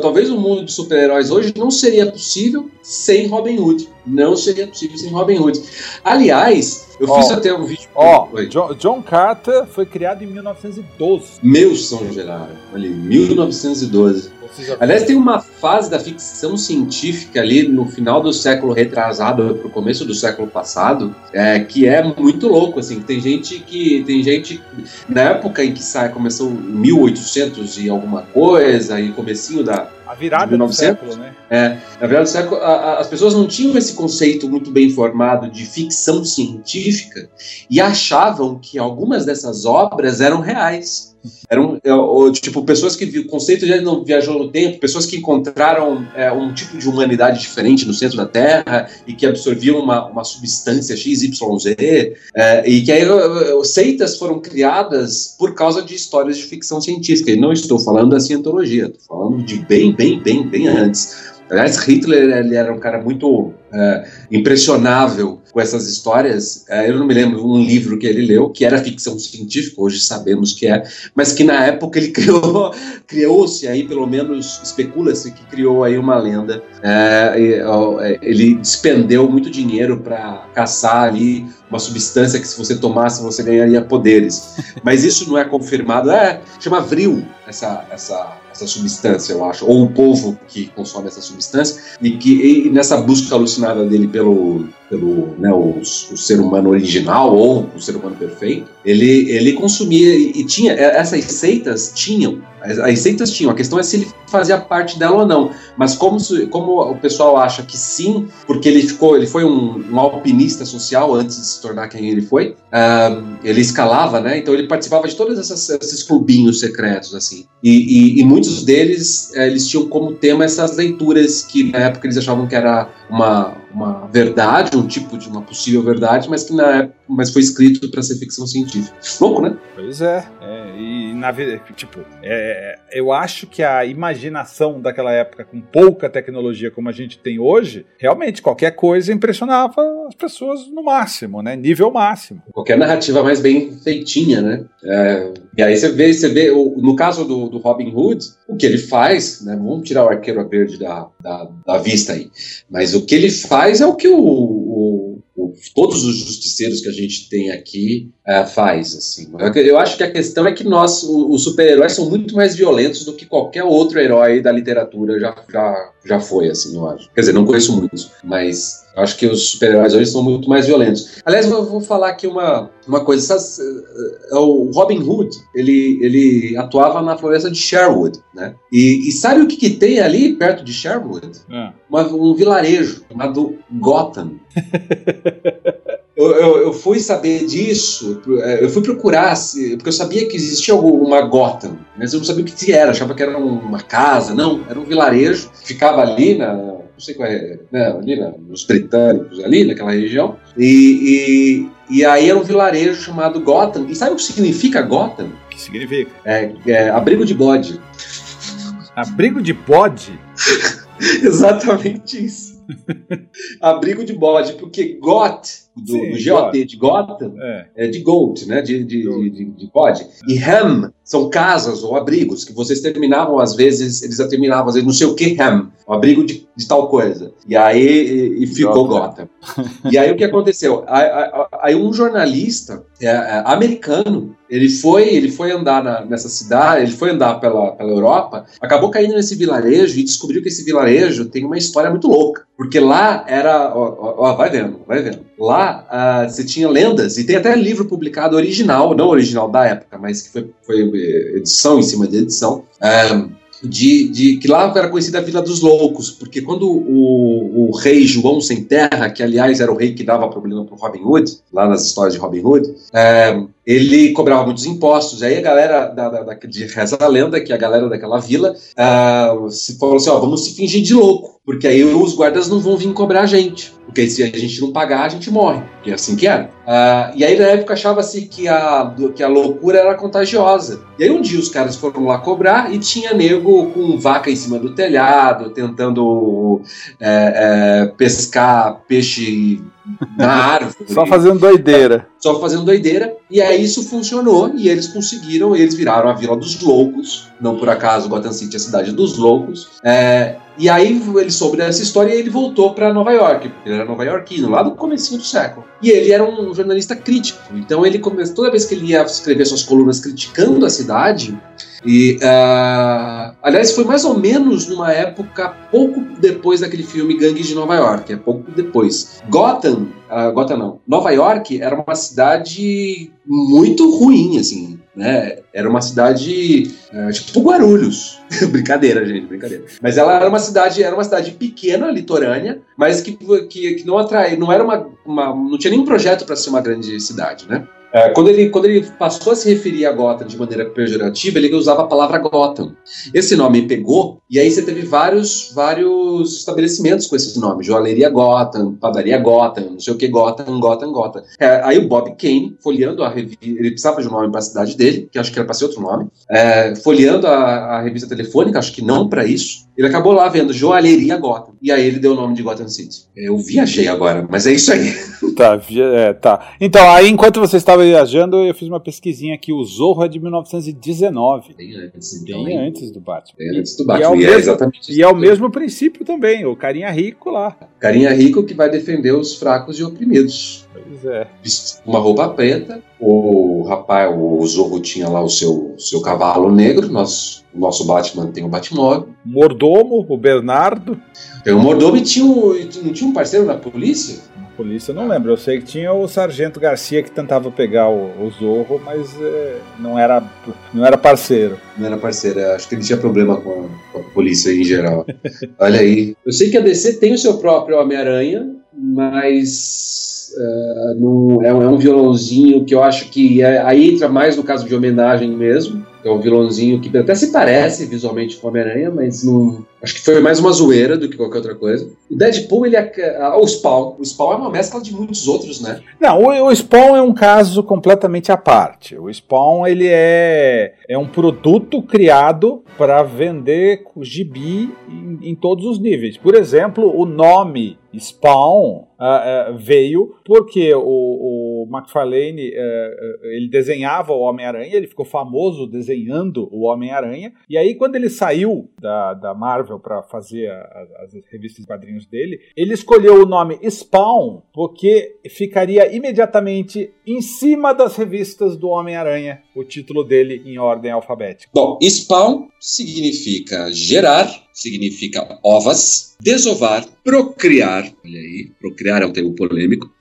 talvez o mundo de super-heróis hoje não seria possível sem Robin Hood. Não seria possível sem Robin Hood. Aliás, eu oh, fiz até um vídeo. Ó, oh, John, John, Carter foi criado em 1912. Meu São Gerardo, olha, 1912. Aliás, tem uma fase da ficção científica ali no final do século retrasado para o começo do século passado, é, que é muito louco, assim. Tem gente que tem gente na época em que sai começou 1800 e alguma coisa e comecinho da a virada do século, né? É, na virada do século, a, a, as pessoas não tinham esse conceito muito bem formado de ficção científica e achavam que algumas dessas obras eram reais. Eram, é, tipo, pessoas que o conceito já não viajou no tempo, pessoas que encontraram é, um tipo de humanidade diferente no centro da Terra e que absorviam uma, uma substância XYZ, é, e que aí seitas foram criadas por causa de histórias de ficção científica. E não estou falando da cientologia, estou falando de bem, bem, bem, bem antes. Aliás, Hitler ele era um cara muito é, impressionável com essas histórias. É, eu não me lembro um livro que ele leu que era ficção científica, hoje sabemos que é, mas que na época ele criou, criou-se aí, pelo menos especula-se que criou aí uma lenda. É ele despendeu muito dinheiro para caçar ali uma substância que se você tomasse você ganharia poderes. Mas isso não é confirmado. É, chama vril essa, essa, essa substância, eu acho, ou o povo que consome essa substância, e que e nessa busca alucinada dele pelo, pelo né, o, o, ser humano original ou o ser humano perfeito, ele, ele consumia e, e tinha, essas seitas tinham as, as seitas tinham, a questão é se ele fazia parte dela ou não. Mas como, como o pessoal acha que sim, porque ele ficou, ele foi um, um alpinista social antes de se tornar quem ele foi, uh, ele escalava, né? Então ele participava de todos esses clubinhos secretos, assim. E, e, e muitos deles, uh, eles tinham como tema essas leituras que na época eles achavam que era uma, uma verdade, um tipo de uma possível verdade, mas que na época, mas foi escrito para ser ficção científica. Louco, né? Pois é. é e na tipo, é, eu acho que a imaginação daquela época com pouca tecnologia como a gente tem hoje, realmente qualquer coisa impressionava as pessoas no máximo, né? Nível máximo. Qualquer narrativa mais bem feitinha, né? É, e aí você vê, você vê, no caso do, do Robin Hood, o que ele faz, né? Vamos tirar o arqueiro verde da, da, da vista aí. Mas o que ele faz é o que o, o, o todos os justiceiros que a gente tem aqui uh, faz. Assim. Eu acho que a questão é que nós, os super-heróis, são muito mais violentos do que qualquer outro herói da literatura já, já, já foi, assim, eu acho. Quer dizer, não conheço muitos, mas acho que os super-heróis hoje são muito mais violentos. Aliás, eu vou falar aqui uma, uma coisa. Sabe, é o Robin Hood, ele, ele atuava na floresta de Sherwood, né? E, e sabe o que, que tem ali perto de Sherwood? É. Uma, um vilarejo chamado Gotham. Eu, eu, eu, fui saber disso, é, eu fui procurar, porque eu sabia que existia uma Gotham, mas eu não sabia o que era, achava que era uma casa, não, era um vilarejo, ficava ali na, não sei qual é, né, ali nos britânicos, ali naquela região, e, e, e, aí era um vilarejo chamado Gotham. E sabe o que significa Gotham? O que significa? É, é abrigo de bode. Abrigo de bode? Exatamente isso. abrigo de bode, porque Goth do, Sim, do GOT de Gotham, é. é. de goat, né? De, de, de, de, de bode. E ham são casas ou abrigos que vocês terminavam, às vezes, eles terminavam, às vezes, não sei o que ham, abrigo de, de tal coisa. E aí e, e ficou Gotham. e aí o que aconteceu? Aí, um jornalista é, é, americano ele foi, ele foi andar na, nessa cidade, ele foi andar pela, pela Europa, acabou caindo nesse vilarejo e descobriu que esse vilarejo tem uma história muito louca. Porque lá era. Ó, ó vai vendo, vai vendo. Lá uh, você tinha lendas, e tem até livro publicado original, não original da época, mas que foi, foi eh, edição em cima de edição. Um, de, de, que lá era conhecida a Vila dos Loucos, porque quando o, o, rei João Sem Terra, que aliás era o rei que dava problema para Robin Hood, lá nas histórias de Robin Hood, é, ele cobrava muitos impostos. Aí a galera da, da, da, de reza a lenda que a galera daquela vila se falou assim: ó, vamos se fingir de louco, porque aí os guardas não vão vir cobrar a gente. Porque se a gente não pagar, a gente morre. Que é assim que era. Uh, e aí na época achava-se que a, que a loucura era contagiosa. E aí um dia os caras foram lá cobrar e tinha nego com vaca em cima do telhado, tentando é, é, pescar peixe na árvore. Só fazendo doideira. Só fazendo doideira. E aí isso funcionou e eles conseguiram, eles viraram a Vila dos Loucos. Não por acaso Gotham City é a cidade dos loucos. É, e aí ele soube dessa história e ele voltou para Nova York, ele era nova-iorquino, lá do comecinho do século. E ele era um jornalista crítico. Então ele começou, toda vez que ele ia escrever suas colunas criticando a cidade, e, uh, aliás, foi mais ou menos numa época pouco depois daquele filme Gangues de Nova York, é pouco depois. Gotham, uh, Gotham não, Nova York era uma cidade muito ruim, assim, né? Era uma cidade uh, tipo Guarulhos, brincadeira, gente, brincadeira. Mas ela era uma cidade, era uma cidade pequena, litorânea, mas que, que, que não atrai, não era uma, uma, não tinha nenhum projeto para ser uma grande cidade, né? É, quando, ele, quando ele passou a se referir a Gotham de maneira pejorativa, ele usava a palavra Gotham. Esse nome pegou, e aí você teve vários, vários estabelecimentos com esse nome: Joalheria Gotham, Padaria Gotham, não sei o que Gotham, Gotham, Gotham. É, aí o Bob Kane, folheando a revista, ele precisava de um nome para a cidade dele, que acho que era para ser outro nome, é, folheando a, a revista telefônica, acho que não para isso, ele acabou lá vendo Joalheria Gotham. E aí ele deu o nome de Gotham City. Eu viajei agora, mas é isso aí. Tá, é, tá. Então, aí enquanto você estava viajando, eu fiz uma pesquisinha aqui. O Zorro é de 1919. Bem antes, então, Bem antes do Batman. Bem antes do Batman. E, é, o mesmo, exatamente e é o mesmo princípio também, o carinha rico lá. Carinha rico que vai defender os fracos e oprimidos. Pois é. Uma roupa preta, o rapaz, o Zorro tinha lá o seu, seu cavalo negro, nós, o nosso Batman tem o Batmóvel. Mordomo, o Bernardo. Tem o Mordomo e tinha um, não tinha um parceiro na polícia? polícia eu não lembro. Eu sei que tinha o Sargento Garcia que tentava pegar o, o Zorro, mas é, não, era, não era parceiro. Não era parceiro, é, acho que ele tinha problema com a, com a polícia em geral. Olha aí. Eu sei que a DC tem o seu próprio Homem-Aranha, mas Uh, num, é, um, é, um, violãozinho que eu acho que é, aí entra mais no caso de homenagem mesmo. É um vilãozinho que até se parece visualmente com Homem-Aranha, mas não. Acho que foi mais uma zoeira do que qualquer outra coisa. O Deadpool, ele é. Ah, o Spawn. O Spawn é uma mescla de muitos outros, né? Não, o, o Spawn é um caso completamente à parte. O Spawn, ele é, é um produto criado para vender gibi em, em todos os níveis. Por exemplo, o nome Spawn uh, uh, veio porque o, o McFarlane uh, ele desenhava o Homem-Aranha, ele ficou famoso desenhando o Homem-Aranha, e aí quando ele saiu da, da Marvel para fazer a, a, as revistas e quadrinhos dele, ele escolheu o nome Spawn porque ficaria imediatamente em cima das revistas do Homem-Aranha, o título dele em ordem alfabética. Bom, Spawn significa gerar, significa ovas, desovar, procriar, olha aí, procriar é um termo polêmico,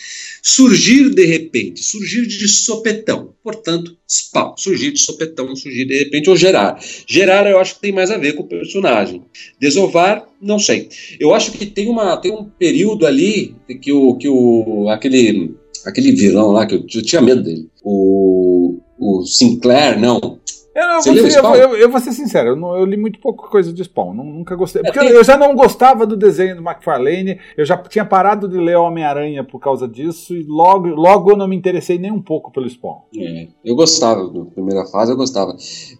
surgir de repente, surgir de sopetão, portanto, spawn, surgir de sopetão, surgir de repente, ou gerar. Gerar eu acho que tem mais a ver com o personagem. Desovar, não sei. Eu acho que tem, uma, tem um período ali que o, que o aquele, aquele vilão lá, que eu, eu tinha medo dele, o, o Sinclair, não, Eu, não, você você, eu, eu, eu, vou ser sincero, eu, não, eu, li muito pouco coisa de Spawn, nunca gostei. Porque é, eu já não gostava do desenho do McFarlane, eu já tinha parado de ler Homem-Aranha por causa disso, e logo, logo eu não me interessei nem um pouco pelo Spawn. É, eu gostava, na primeira fase eu gostava.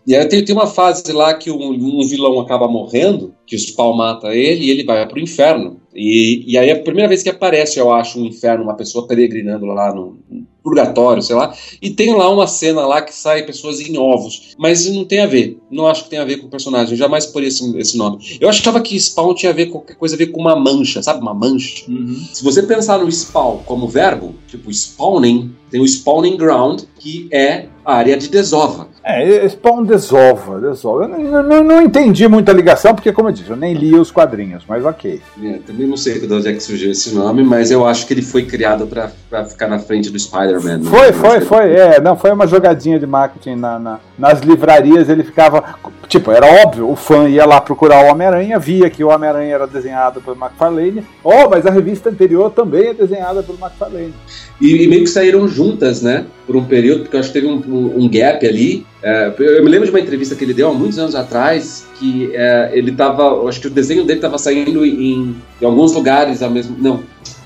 E aí tem, tem uma fase lá que um, um vilão acaba morrendo, que o Spawn mata ele e ele vai pro inferno. E, e aí é a primeira vez que aparece, eu acho, um inferno, uma pessoa peregrinando lá no purgatório, sei lá, e tem lá uma cena lá que sai pessoas em ovos, mas não tem a ver, não acho que tem a ver com o personagem, eu jamais por esse, esse nome. Eu achava que Spawn tinha a ver com qualquer coisa a ver com uma mancha, sabe, uma mancha. Uhum. Se você pensar no Spawn como verbo, tipo spawning, tem o spawning ground, que é a área de desova. É, Spawn desova, desova. Eu não, não, entendi muita ligação, porque, como eu disse, eu nem li os quadrinhos, mas ok. É, também não sei de onde é que surgiu esse nome, mas eu acho que ele foi criado para ficar na frente do Spider-Man. Né? Foi, foi, foi. É, não, foi uma jogadinha de marketing na, na, nas livrarias. Ele ficava. Tipo, era óbvio, o fã ia lá procurar o Homem-Aranha, via que o Homem-Aranha era desenhado pelo McFarlane. Oh, mas a revista anterior também é desenhada pelo McFarlane. E, e meio que saíram juntas, né? Por um período, porque eu acho que teve um, um gap ali. É, eu me lembro de uma entrevista que ele deu há muitos anos atrás, que é, ele tava. Acho que o desenho dele estava saindo em, em, alguns lugares ao mesmo. Não,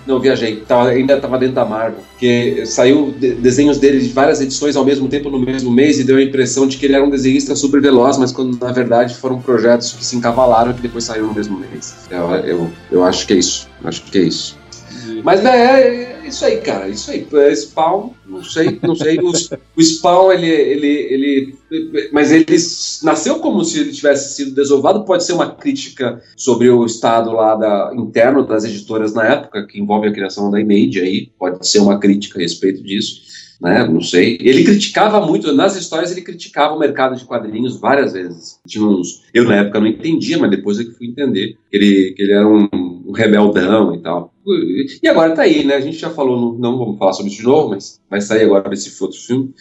não viajei. Tava, ainda estava dentro da Marvel. Que saiu de, desenhos dele de várias edições ao mesmo tempo no mesmo mês e deu a impressão de que ele era um desenhista super veloz, mas quando na verdade foram projetos que se encavalaram e que depois saíram no mesmo mês. Eu, eu, eu acho que é isso. Acho que é isso. Mas é, é, isso aí, cara. Isso aí. É, Spawn, não sei, não sei. o, o Spawn, ele, ele, ele. Mas ele nasceu como se ele tivesse sido desovado. Pode ser uma crítica sobre o estado lá da, interno das editoras na época, que envolve a criação da Image aí. Pode ser uma crítica a respeito disso né? Não sei. Ele criticava muito, nas histórias ele criticava o mercado de quadrinhos várias vezes. Tinha uns, eu na época não entendia, mas depois é que fui entender que ele, que ele era um, um rebeldão e tal. E agora tá aí, né? A gente já falou, não vamos falar sobre isso de novo, mas vai sair agora desse outro filme.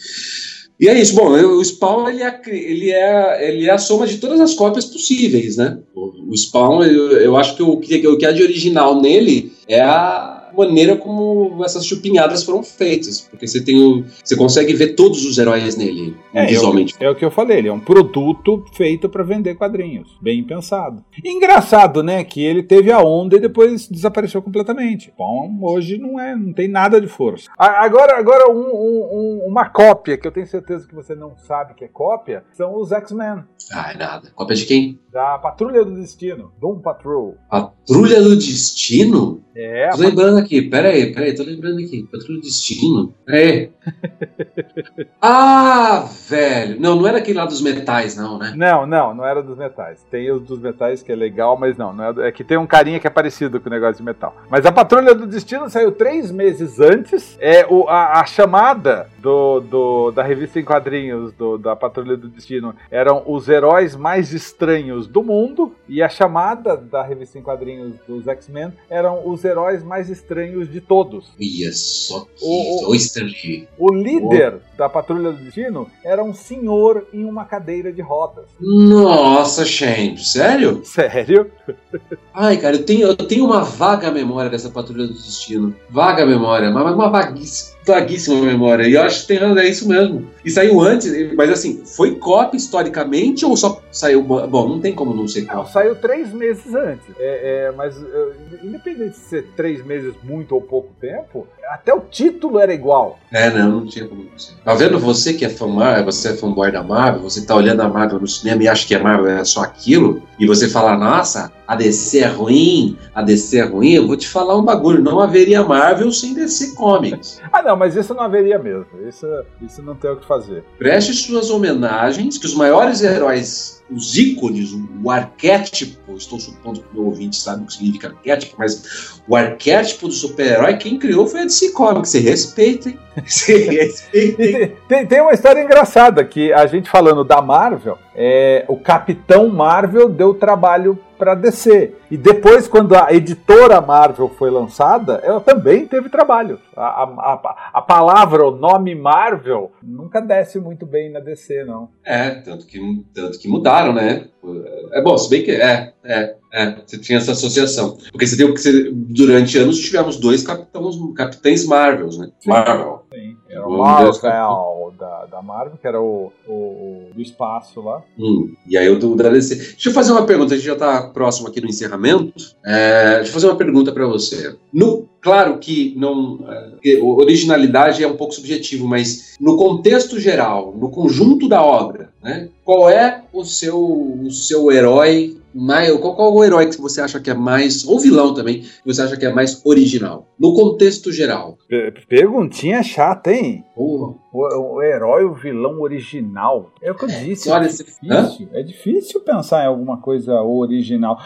E é isso. Bom, o Spawn ele é, ele é, ele é a soma de todas as cópias possíveis, né? O, o Spawn, eu, eu acho que o, que o que há de original nele é a maneira como essas chupinhadas foram feitas, porque você tem o, você consegue ver todos os heróis nele é, visualmente. É o, é o, que eu falei, ele é um produto feito para vender quadrinhos, bem pensado. Engraçado, né, que ele teve a onda e depois desapareceu completamente. Bom, hoje não é, não tem nada de força. Agora, agora um, um, uma cópia que eu tenho certeza que você não sabe que é cópia são os X-Men. Ah, é nada. Cópia de quem? Da Patrulha do Destino, Doom Patrol. Patrulha do Destino? É. Tô lembrando aqui, pera aí, pera aí, tô lembrando aqui. Patrulha do Destino? É. ah, velho. Não, não era aquele lá dos metais, não, né? Não, não, não era dos metais. Tem os dos metais que é legal, mas não, não é, é que tem um carinha que é parecido com o negócio de metal. Mas a Patrulha do Destino saiu três meses antes. É o, a, a chamada do, do, da revista em quadrinhos do, da Patrulha do Destino eram os heróis mais estranhos do mundo. E a chamada da revista em quadrinhos dos X-Men eram os heróis mais estranhos de todos. Olha só que o, o, o líder da Patrulha do Destino era um senhor em uma cadeira de rodas. Nossa, gente, sério? Sério? Ai, cara, eu tenho, eu tenho uma vaga memória dessa Patrulha do Destino. Vaga memória, mas uma vaguíssima vaguíssima memória. E eu acho que tem, é isso mesmo. E saiu antes, mas assim, foi cópia historicamente ou só saiu. Bom, não tem como não ser cópia. Saiu três meses antes. É, é, mas independente de ser três meses muito ou pouco tempo, até o título era igual. É, não, não tinha como ser. Tá vendo você que é fã Marvel, você é fanboy da Marvel, você tá olhando a Marvel no cinema e acha que a Marvel é só aquilo, e você fala, nossa, a DC é ruim, a DC é ruim, eu vou te falar um bagulho, não haveria Marvel sem DC Comics. ah, não, mas isso não haveria mesmo. Isso, isso não tem o que fazer. Preste suas homenagens, que os maiores heróis os ícones, o arquétipo, estou supondo que o ouvinte sabe o que significa arquétipo, mas o arquétipo do super-herói, quem criou foi a DC Comics. Se respeitem. Se respeitem. Tem, tem, uma história engraçada que a gente falando da Marvel, é, o Capitão Marvel deu trabalho para DC. E depois, quando a editora Marvel foi lançada, ela também teve trabalho. A, a, a, palavra, o nome Marvel, nunca desce muito bem na DC, não. É, tanto que, tanto que mudaram, né? É bom, se bem que é, é, é, você tinha essa associação. Porque você tem que durante anos tivemos dois capitães, capitães Marvels, né? Marvel. Sim, Marvel, da, da Marvel, que era o, o, o do espaço lá. Hum, e aí o do da DC. Deixa eu fazer uma pergunta, a gente já está próximo aqui no encerramento. É, deixa eu fazer uma pergunta para você. No, claro que não é, originalidade é um pouco subjetivo, mas no contexto geral, no conjunto da obra, né, qual é o seu, o seu herói mais, qual, qual o herói que você acha que é mais, ou vilão também, que você acha que é mais original? No contexto geral. Perguntinha chata, hein? O, o, herói, o vilão original. É o que eu disse. Olha, é, difícil, é difícil pensar em alguma coisa original.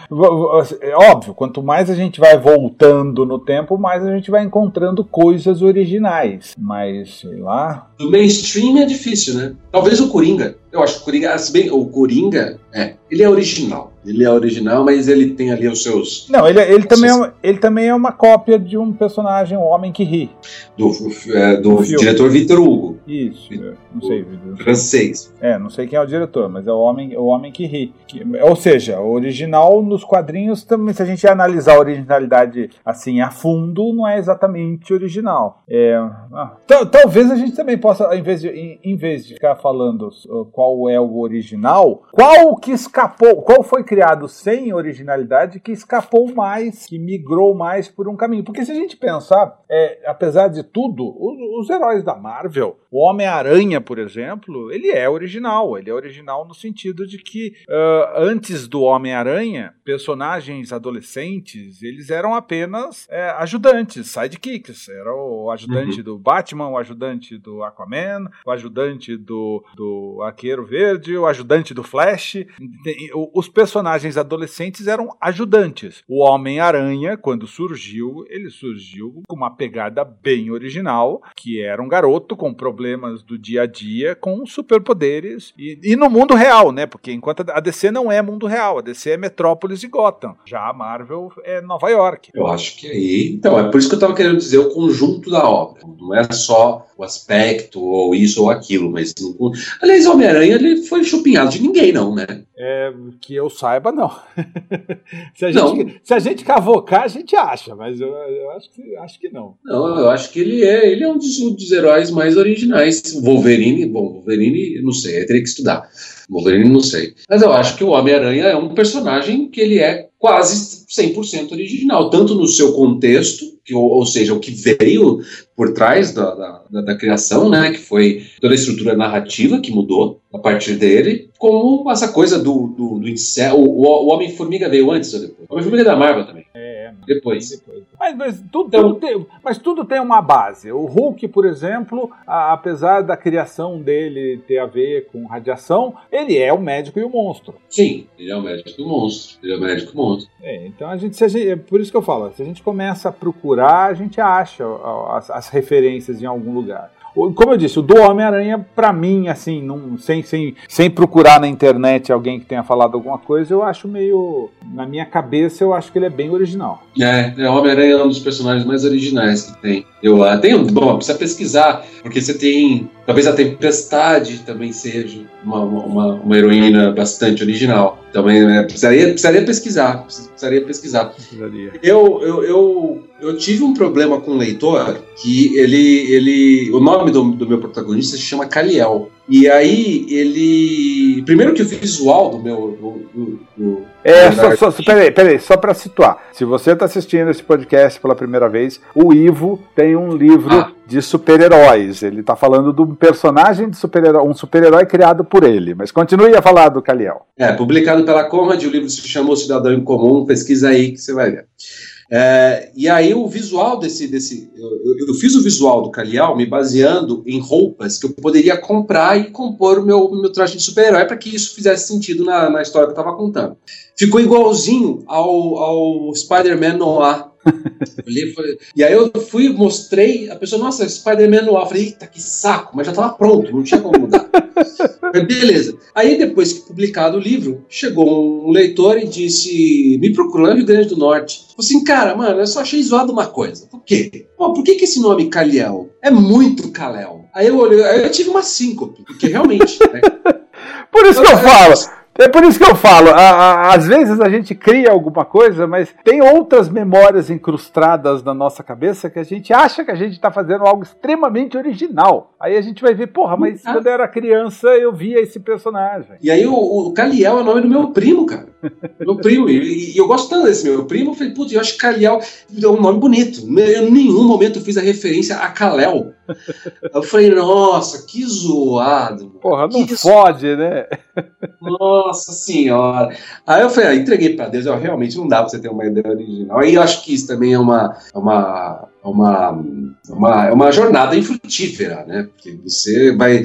É óbvio, quanto mais a gente vai voltando no tempo, mais a gente vai encontrando coisas originais. Mas, sei lá. Do mainstream é difícil, né? Talvez o Coringa. Eu acho que o Coringa, bem, o Coringa, é, ele é original. Ele é original, mas ele tem ali os seus. Não, ele, ele, também, é, ele também é uma cópia de um personagem, um homem que ri. Do, é, do, do diretor Victor Hugo. Isso, é, não sei. Francês. É, não sei quem é o diretor, mas é o homem, o homem que ri. Que, ou seja, o original nos quadrinhos também, se a gente analisar a originalidade assim a fundo, não é exatamente original. É, ah, talvez a gente também possa, em vez, de, em, em vez de ficar falando qual é o original, qual que escapou, qual foi criado sem originalidade que escapou mais, que migrou mais por um caminho. Porque se a gente pensar, é, apesar de tudo, os, os heróis da Marvel, o Homem-Aranha, por exemplo, ele é original. Ele é original no sentido de que uh, antes do Homem-Aranha, personagens adolescentes, eles eram apenas é, ajudantes, sidekicks. Era o ajudante uhum. do Batman, o ajudante do Aquaman, o ajudante do, do Arqueiro Verde, o ajudante do Flash. Os personagens adolescentes eram ajudantes. O Homem-Aranha, quando surgiu, ele surgiu com uma pegada bem original, que era um garoto com problemas do dia a dia, com superpoderes e, e no mundo real, né? Porque enquanto a DC não é mundo real, a DC é Metrópolis e Gotham. Já a Marvel é Nova York. Eu acho que aí. Então, é por isso que eu estava querendo dizer o conjunto da obra. Não é só o aspecto, ou isso ou aquilo, mas. Aliás, Homem-Aranha ele foi chupinhado de ninguém, não, né? É, que eu saiba, não. se, a gente, não. se a gente cavocar, a gente acha, mas eu, eu acho, que, acho que não. Não, eu acho que ele é, ele é um dos, dos heróis mais originais. Wolverine, bom, Wolverine, não sei, eu teria que estudar. Wolverine, não sei. Mas eu acho que o Homem-Aranha é um personagem que ele é quase 100% original, tanto no seu contexto, que, ou, ou, seja, o que veio por trás da, da, da, criação, né, que foi toda a estrutura narrativa que mudou a partir dele, como essa coisa do, do, do incel, o, o Homem-Formiga veio antes ou depois? O Homem-Formiga é da Marvel também. Depois. depois. Mas, mas, tudo, tudo tem, mas tudo tem uma base. O Hulk, por exemplo, a, apesar da criação dele ter a ver com radiação, ele é o médico e o monstro. Sim, ele é o médico e o monstro. Ele é o médico e o monstro. É, então a gente, se a gente, é por isso que eu falo, se a gente começa a procurar, a gente acha as, as referências em algum lugar. Como eu disse, o do Homem-Aranha, para mim, assim, sem, sem, sem procurar na internet alguém que tenha falado alguma coisa, eu acho meio. Na minha cabeça, eu acho que ele é bem original. É, é o Homem-Aranha é um dos personagens mais originais que tem. Eu uh, tenho, bom, precisa pesquisar, porque você tem, talvez a Tempestade também seja uma, uma, uma heroína bastante original. Também né, precisaria, precisaria pesquisar, precisaria pesquisar. Precisaria. Eu, eu, eu, eu tive um problema com o leitor que ele, ele, o nome do, do meu protagonista se chama Caliel. E aí ele. Primeiro que o visual do meu. Do, do, do é, só, só, peraí, peraí, só para situar. Se você está assistindo esse podcast pela primeira vez, o Ivo tem um livro ah. de super-heróis. Ele está falando de um personagem de super-herói, um super-herói criado por ele. Mas continue a falar do Caliel. É, publicado pela Conrad, o livro se chamou Cidadão em Comum. Pesquisa aí que você vai ver. É, e aí o visual desse. desse eu, eu, fiz o visual do Calial me baseando em roupas que eu poderia comprar e compor o meu, meu traje de super-herói para que isso fizesse sentido na, na história que eu estava contando. Ficou igualzinho ao, ao Spider-Man Noir e aí eu fui, mostrei, a pessoa, nossa, Spider-Man no ar. Eu falei, eita, que saco, mas já estava pronto, não tinha como mudar. Beleza. Aí depois que publicado o livro, chegou um leitor e disse, me procurou no Rio Grande do Norte. Falei assim, cara, mano, eu só achei zoado uma coisa. Por quê? Pô, por que, que esse nome Caliel é muito Caléu? Aí eu olhei, aí eu tive uma síncope, porque realmente, né? Por isso que eu falo. É por isso que eu falo, a, a, às vezes a gente cria alguma coisa, mas tem outras memórias incrustadas na nossa cabeça que a gente acha que a gente está fazendo algo extremamente original. Aí a gente vai ver, porra, mas ah. quando eu era criança eu via esse personagem. E aí o, o Caliel é o nome do meu primo, cara. meu primo. E, e, eu gosto tanto desse meu primo, eu falei, putz, eu acho que Caliel é um nome bonito. Eu, em nenhum momento eu fiz a referência a Kalel. Eu falei, nossa, que zoado. Porra, não pode, né? Nossa senhora. Aí eu falei, ah, entreguei para Deus, eu, realmente não dá pra você ter uma ideia original. Aí eu acho que isso também é uma, é uma é uma, uma, é uma jornada infrutífera, né? Porque você vai.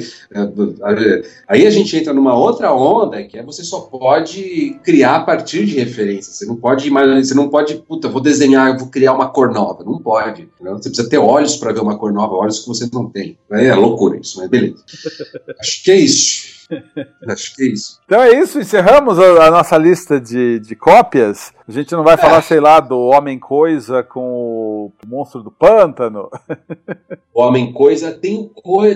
Aí a gente entra numa outra onda que é você só pode criar a partir de referências. Você não pode você não pode, puta, vou desenhar, vou criar uma cor nova. Não pode. Né? Você precisa ter olhos para ver uma cor nova, olhos que você não tem. É loucura isso, mas beleza. Acho que é isso. Acho que é isso. Então é isso, encerramos a, a nossa lista de, de cópias. A gente não vai é. falar, sei lá, do Homem-Coisa com o Monstro do Pântano. O Homem-Coisa tem,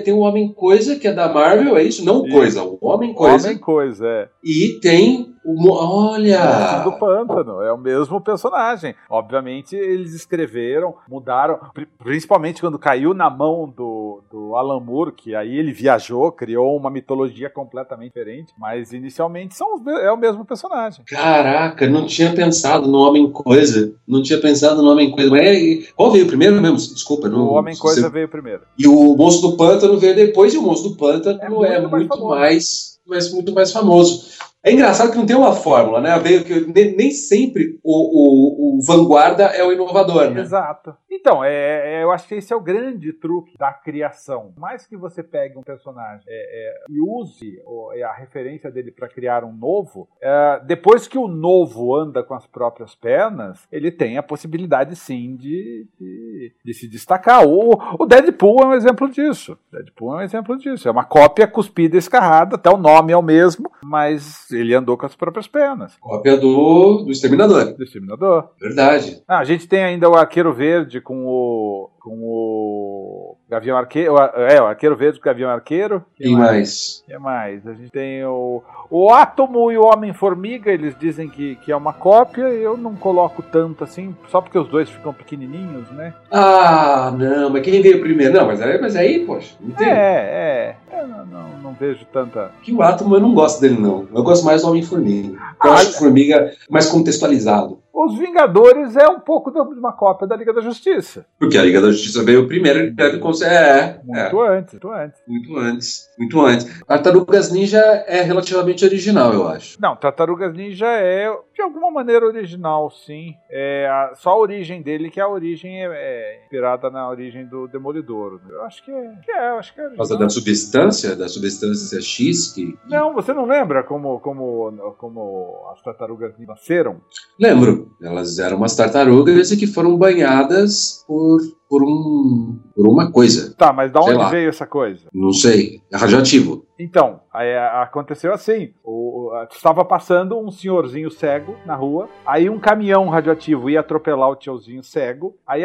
tem o Homem-Coisa que é da Marvel, é isso? Não isso. Coisa, o Homem-Coisa. Homem-Coisa, é. E tem o. Olha! O Monstro do Pântano, é o mesmo personagem. Obviamente, eles escreveram, mudaram, principalmente quando caiu na mão do, do Alan Moore, que aí ele viajou, criou uma mitologia completamente diferente, mas inicialmente são, é o mesmo personagem. Caraca, não tinha pensado pensado no Homem-Coisa. Não tinha pensado no Homem-Coisa. Mas é, qual veio primeiro mesmo? Desculpa. Não, o Homem-Coisa você... veio primeiro. E o Monstro do Pântano veio depois, e o Monstro do Pântano é muito, é muito mais, mais, muito mais famoso. É engraçado que não tem uma fórmula, né? Que nem sempre o, o, o vanguarda é o inovador, né? Exato. Então, é, é, eu acho que esse é o grande truque da criação. Mais que você pegue um personagem é, é e use é, a referência dele para criar um novo, é, depois que o novo anda com as próprias pernas, ele tem a possibilidade sim de, de, de se destacar. O, o Deadpool é um exemplo disso. Deadpool é um exemplo disso. É uma cópia cuspida e escarrada, até o nome é o mesmo, mas ele andou com as próprias pernas. Cópia do, do Exterminador. Do Exterminador. Verdade. Ah, a gente tem ainda o Arqueiro Verde com o. com o. Gavião Arqueiro. É, o Arqueiro Verde o Gavião Arqueiro. E mais? que mais? A gente tem o. O Átomo e o Homem-Formiga, eles dizem que, que é uma cópia, eu não coloco tanto assim, só porque os dois ficam pequenininhos, né? Ah, não, mas quem veio primeiro? Não, mas aí, mas aí poxa, não tem. É, é. Eu não, não, não vejo tanta. Que o Átomo eu não gosto dele, não. Eu gosto mais do Homem-Formiga. Eu ah, acho o Formiga mais contextualizado. Os Vingadores é um pouco de uma cópia da Liga da Justiça. Porque a Liga da Justiça veio primeiro, ele deve conseguir. É, muito é. antes, muito antes. Muito antes, muito antes. Tartarugas Ninja é relativamente original, eu acho. Não, Tartarugas Ninja é de alguma maneira original, sim. É a, só a origem dele, que a origem é, é, inspirada na origem do Demolidor. Eu acho que é. Que é acho que é Por causa da substância, da substância X que. Não, você não lembra como, como, como as tartarugas nasceram? Lembro. Elas eram umas tartarugas e que foram banhadas por por, um, por uma coisa. Tá, mas da onde veio essa coisa? Não sei. É radioativo. Então, aí, aconteceu assim: o, estava passando um senhorzinho cego na rua, aí um caminhão radioativo ia atropelar o tiozinho cego, aí,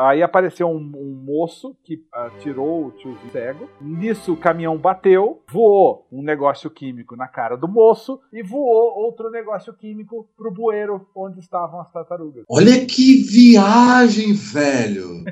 aí apareceu um, um moço que tirou o tiozinho cego. Nisso o caminhão bateu, voou um negócio químico na cara do moço e voou outro negócio químico pro bueiro onde estavam as tartarugas. Olha que viagem, velho!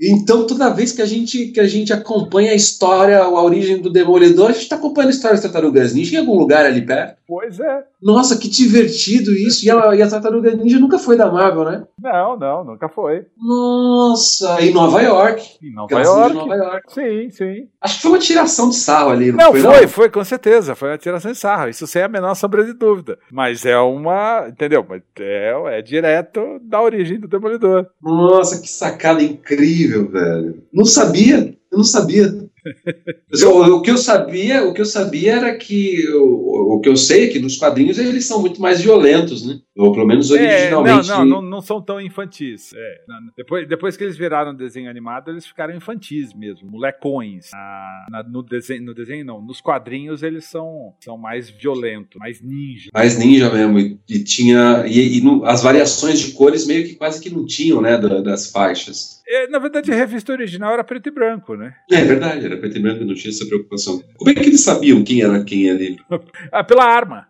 Então, toda vez que a gente que a gente acompanha a história, a origem do Demolidor, a gente está acompanhando a história das Tartarugas Ninja em algum lugar ali perto. Pois é. Nossa, que divertido isso. E a, e a Tartaruga Ninja nunca foi da Marvel, né? Não, não, nunca foi. Nossa, em Nova York. Em Nova York. Nova York. Sim, sim. Acho que foi uma tiração de sarro ali. Não, não foi, foi, não? foi, com certeza. Foi uma tiração de sarro. Isso sem a menor sombra de dúvida. Mas é uma. Entendeu? É, é direto da origem do Demolidor. Nossa, que sacada incrível, velho. Não sabia. Eu não sabia. o, que eu sabia, o que eu sabia era que o, o que eu sei é que nos quadrinhos eles são muito mais violentos, né? Ou pelo menos originalmente. É, não, não, não, não, são tão infantis. É, depois, depois que eles viraram desenho animado, eles ficaram infantis mesmo, molecões. Na, na, no, desenho, no desenho, não. Nos quadrinhos, eles são, são mais violentos, mais ninja. Mais ninja mesmo. E, e tinha. E, e no, as variações de cores meio que quase que não tinham, né? Da, das faixas. É, na verdade, a revista original era preto e branco, né? É verdade, era preto e branco, não tinha essa preocupação. Como é que eles sabiam quem era quem ali? ah, pela arma.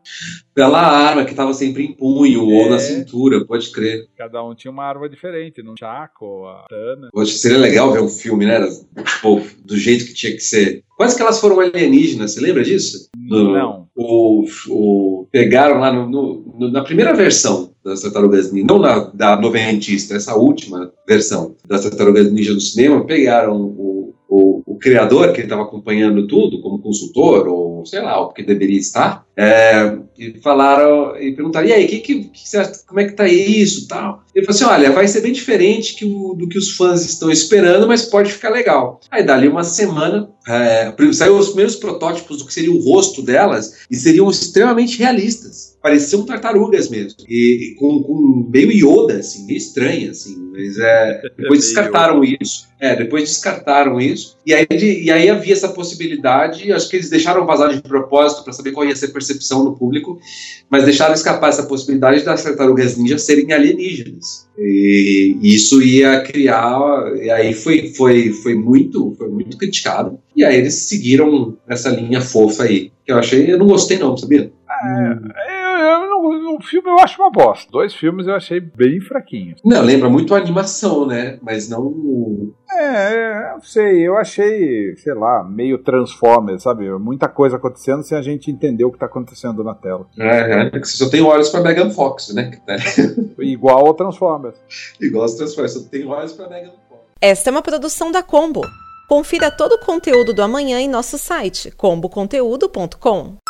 Pela arma que estava sempre em punho é. ou na cintura, pode crer. Cada um tinha uma arma diferente, num chaco, a tana. Poxa, seria legal ver um filme, né? Tipo, do jeito que tinha que ser. Quase que elas foram alienígenas, você lembra disso? não. O, o, pegaram lá no, no, na primeira versão das Tartarugas Ninja, não na da noventista, essa última versão das Tartarugas Ninja no cinema, pegaram o, o, o criador, que estava acompanhando tudo, como consultor, ou sei lá, o que deveria estar, é, e falaram, e perguntaram, e aí, que, que, que como é que tá isso tal? Ele falou assim, olha, vai ser bem diferente que o, do que os fãs estão esperando, mas pode ficar legal. Aí dali uma semana, é, saiu os primeiros protótipos do que seria o rosto delas, e seriam extremamente realistas. Pareciam tartarugas mesmo. E, e com, com, meio Yoda, assim, meio estranho, assim. Mas é, depois descartaram isso. É, depois descartaram isso. E aí, de, e aí havia essa possibilidade, acho que eles deixaram vazar de propósito para saber qual ia ser a percepção no público, mas deixaram escapar essa possibilidade das tartarugas ninja serem alienígenas. E isso ia criar, e aí foi, foi, foi muito foi muito criticado. E aí eles seguiram essa linha fofa aí, que eu achei, eu não gostei não, sabia? É, eu, não, o filme eu acho uma bosta. Dois filmes eu achei bem fraquinhos. Não, lembra muito a animação, né? Mas não. É, não sei. Eu achei, sei lá, meio Transformers, sabe? Muita coisa acontecendo sem a gente entender o que tá acontecendo na tela. É, é que você só tem olhos pra Megan Fox, né? Igual ao Transformers. Igual aos Transformers, só tem olhos pra Megan Fox. Esta é uma produção da Combo. Confira todo o conteúdo do amanhã em nosso site comboconteúdo.com.